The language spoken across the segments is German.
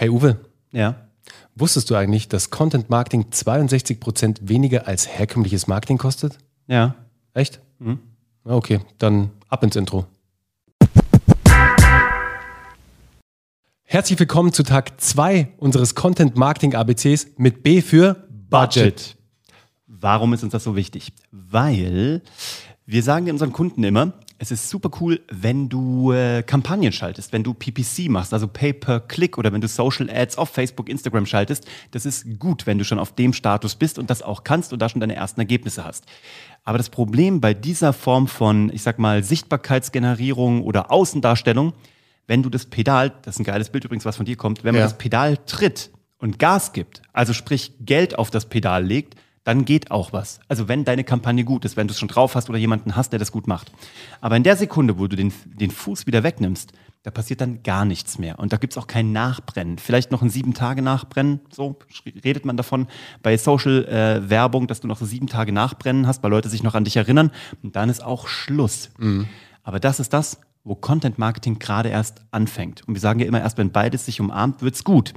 Hey Uwe, Ja. wusstest du eigentlich, dass Content Marketing 62% weniger als herkömmliches Marketing kostet? Ja. Echt? Mhm. Na, Okay, dann ab ins Intro. Herzlich willkommen zu Tag 2 unseres Content Marketing ABCs mit B für Budget. Warum ist uns das so wichtig? Weil wir sagen unseren Kunden immer, es ist super cool, wenn du äh, Kampagnen schaltest, wenn du PPC machst, also Pay-per-Click oder wenn du Social Ads auf Facebook, Instagram schaltest. Das ist gut, wenn du schon auf dem Status bist und das auch kannst und da schon deine ersten Ergebnisse hast. Aber das Problem bei dieser Form von, ich sag mal, Sichtbarkeitsgenerierung oder Außendarstellung, wenn du das Pedal, das ist ein geiles Bild übrigens, was von dir kommt, wenn man Ja. das Pedal tritt und Gas gibt, also sprich Geld auf das Pedal legt, dann geht auch was. Also wenn deine Kampagne gut ist, wenn du es schon drauf hast oder jemanden hast, der das gut macht. Aber in der Sekunde, wo du den, den Fuß wieder wegnimmst, da passiert dann gar nichts mehr. Und da gibt es auch kein Nachbrennen. Vielleicht noch ein sieben Tage Nachbrennen, so redet man davon bei Social-Werbung, dass du noch so sieben Tage Nachbrennen hast, weil Leute sich noch an dich erinnern. Und dann ist auch Schluss. Aber das ist das, wo Content Marketing gerade erst anfängt. Und wir sagen ja immer, erst wenn beides sich umarmt, wird's gut.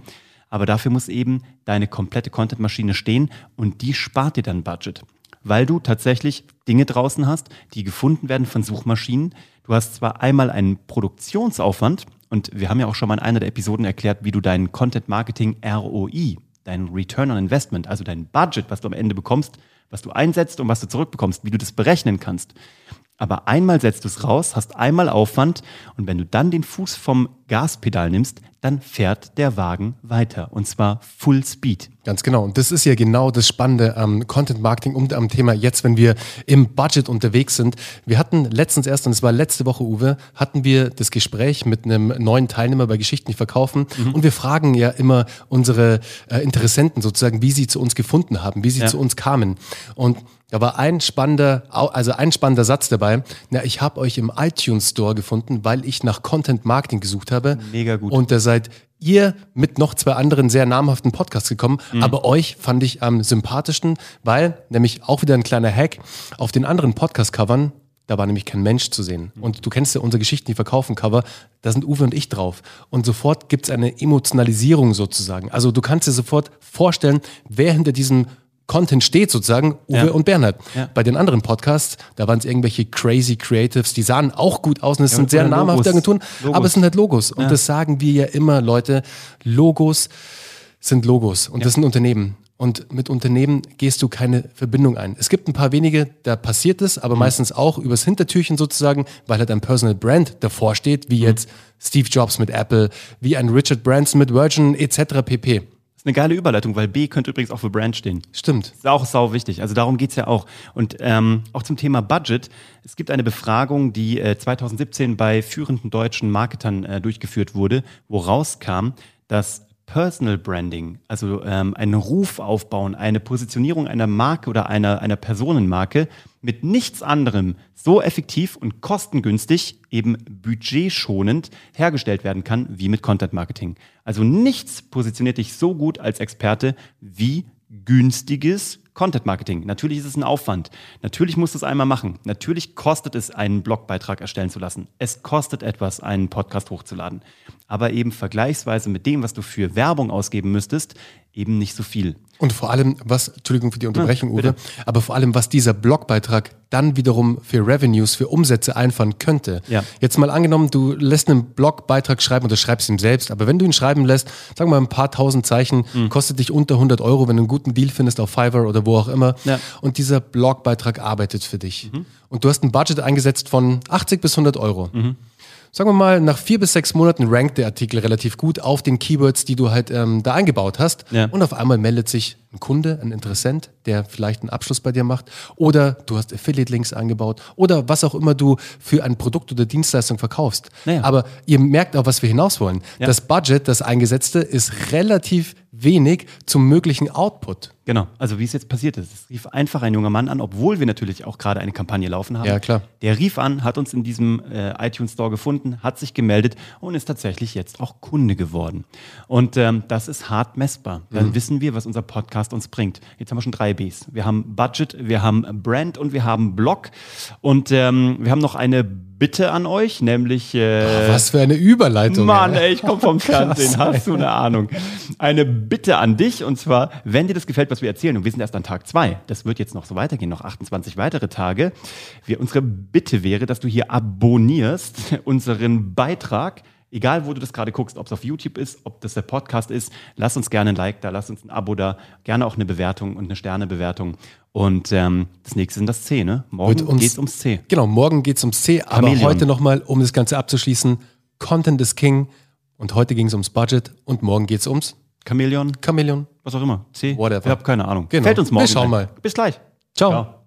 Aber dafür muss eben deine komplette Content-Maschine stehen und die spart dir dann Budget. Weil du tatsächlich Dinge draußen hast, die gefunden werden von Suchmaschinen. Du hast zwar einmal einen Produktionsaufwand und wir haben ja auch schon mal in einer der Episoden erklärt, wie du deinen Content-Marketing ROI, deinen Return on Investment, also dein Budget, was du am Ende bekommst, was du einsetzt und was du zurückbekommst, wie du das berechnen kannst. Aber einmal setzt du es raus, hast einmal Aufwand und wenn du dann den Fuß vom Gaspedal nimmst, dann fährt der Wagen weiter und zwar Full Speed. Ganz genau. Und das ist ja genau das Spannende am Content Marketing und am Thema jetzt, wenn wir im Budget unterwegs sind. Wir hatten letztens erst, und es war letzte Woche, Uwe, hatten wir das Gespräch mit einem neuen Teilnehmer bei Geschichten, die verkaufen. Und wir fragen ja immer unsere äh, Interessenten sozusagen, wie sie zu uns gefunden haben, wie sie Ja. zu uns kamen. Und da war ein spannender, also ein spannender Satz dabei. Na, ich habe euch im iTunes Store gefunden, weil ich nach Content Marketing gesucht habe. Mega gut. Und da seid ihr mit noch zwei anderen sehr namhaften Podcasts gekommen. Aber euch fand ich am sympathischsten, weil nämlich auch wieder ein kleiner Hack auf den anderen Podcast-Covern. Da war nämlich kein Mensch zu sehen. Und du kennst ja unsere Geschichten, die verkaufen Cover. Da sind Uwe und ich drauf. Und sofort gibt's eine Emotionalisierung sozusagen. Also du kannst dir sofort vorstellen, wer hinter diesem Content steht sozusagen, Uwe Ja. und Bernhard. Ja. Bei den anderen Podcasts, da waren es irgendwelche crazy Creatives, die sahen auch gut aus und es Ja, sind sehr namhafte. Agenturen, Logos. aber es sind halt Logos. Und das sagen wir ja immer, Leute. Logos sind Logos und das sind Unternehmen. Und mit Unternehmen gehst du keine Verbindung ein. Es gibt ein paar wenige, da passiert es, Mhm. aber meistens auch übers Hintertürchen sozusagen, weil halt ein Personal Brand davor steht, Mhm. wie jetzt Steve Jobs mit Apple, wie ein Richard Branson mit Virgin etc. pp. Ist eine geile Überleitung, weil B könnte übrigens auch für Brand stehen. Stimmt. ist auch sau wichtig. Also darum geht's ja auch. Und ähm, auch zum Thema Budget. Es gibt eine Befragung, die äh, 2017 bei führenden deutschen Marketern äh, durchgeführt wurde, wo rauskam, dass Personal Branding, also ähm, einen Ruf aufbauen, eine Positionierung einer Marke oder einer, einer Personenmarke mit nichts anderem so effektiv und kostengünstig, eben budgetschonend hergestellt werden kann wie mit Content Marketing. Also nichts positioniert dich so gut als Experte wie günstiges Content Marketing. Natürlich ist es ein Aufwand. Natürlich musst du es einmal machen. Natürlich kostet es, einen Blogbeitrag erstellen zu lassen. Es kostet etwas, einen Podcast hochzuladen. Aber eben vergleichsweise mit dem, was du für Werbung ausgeben müsstest, eben nicht so viel. Und vor allem, was, Entschuldigung für die Unterbrechung, Ja. Uwe, aber vor allem, was dieser Blogbeitrag dann wiederum für Revenues, für Umsätze einfahren könnte. Ja. Jetzt mal angenommen, du lässt einen Blogbeitrag schreiben oder schreibst ihn selbst, aber wenn du ihn schreiben lässt, sagen wir mal ein paar tausend Zeichen, Mhm. kostet dich unter 100 Euro, wenn du einen guten Deal findest auf Fiverr oder wo auch immer. Ja. Mhm. Und dieser Blogbeitrag arbeitet für dich. Und du hast ein Budget eingesetzt von 80 bis 100 Euro. Mhm. Sagen wir mal, nach vier bis sechs Monaten rankt der Artikel relativ gut auf den Keywords, die du halt ähm, da eingebaut hast. Ja. Und auf einmal meldet sich ein Kunde, ein Interessent, der vielleicht einen Abschluss bei dir macht. Oder du hast Affiliate-Links eingebaut. Oder was auch immer du für ein Produkt oder Dienstleistung verkaufst. Naja. Aber ihr merkt auch, was wir hinaus wollen. Ja. Das Budget, das eingesetzte, ist relativ wenig zum möglichen Output. Genau, also wie es jetzt passiert ist. Es rief einfach ein junger Mann an, obwohl wir natürlich auch gerade eine Kampagne laufen haben. Ja, klar. Der rief an, hat uns in diesem äh, iTunes Store gefunden, hat sich gemeldet und ist tatsächlich jetzt auch Kunde geworden. Und ähm, das ist hart messbar. Dann Mhm. wissen wir, was unser Podcast uns bringt. Jetzt haben wir schon drei Bs. Wir haben Budget, wir haben Brand und wir haben Blog. Und ähm, wir haben noch eine Bitte an euch, nämlich äh, Was für eine Überleitung. Mann, ey. ich komme vom Fernsehen, hast du eine Ahnung. Eine Bitte an dich, und zwar, wenn dir das gefällt, was wir erzählen, und wir sind erst an Tag zwei, das wird jetzt noch so weitergehen, noch 28 weitere Tage. Wir, unsere Bitte wäre, dass du hier abonnierst, unseren Beitrag, egal wo du das gerade guckst, ob es auf YouTube ist, ob das der Podcast ist, lass uns gerne ein Like da, lass uns ein Abo da, gerne auch eine Bewertung und eine Sternebewertung. Und ähm, das nächste sind das C, ne? Morgen uns- geht's ums C. Genau, morgen geht es ums C, aber Chamäleon. heute nochmal, um das Ganze abzuschließen, Content is King und heute ging es ums Budget und morgen geht es ums Chamäleon, Chameleon. was auch immer. C, Whatever. ich habe keine Ahnung. Genau. Fällt uns morgen. Wir schauen mal. Bis gleich. Ciao. Ciao.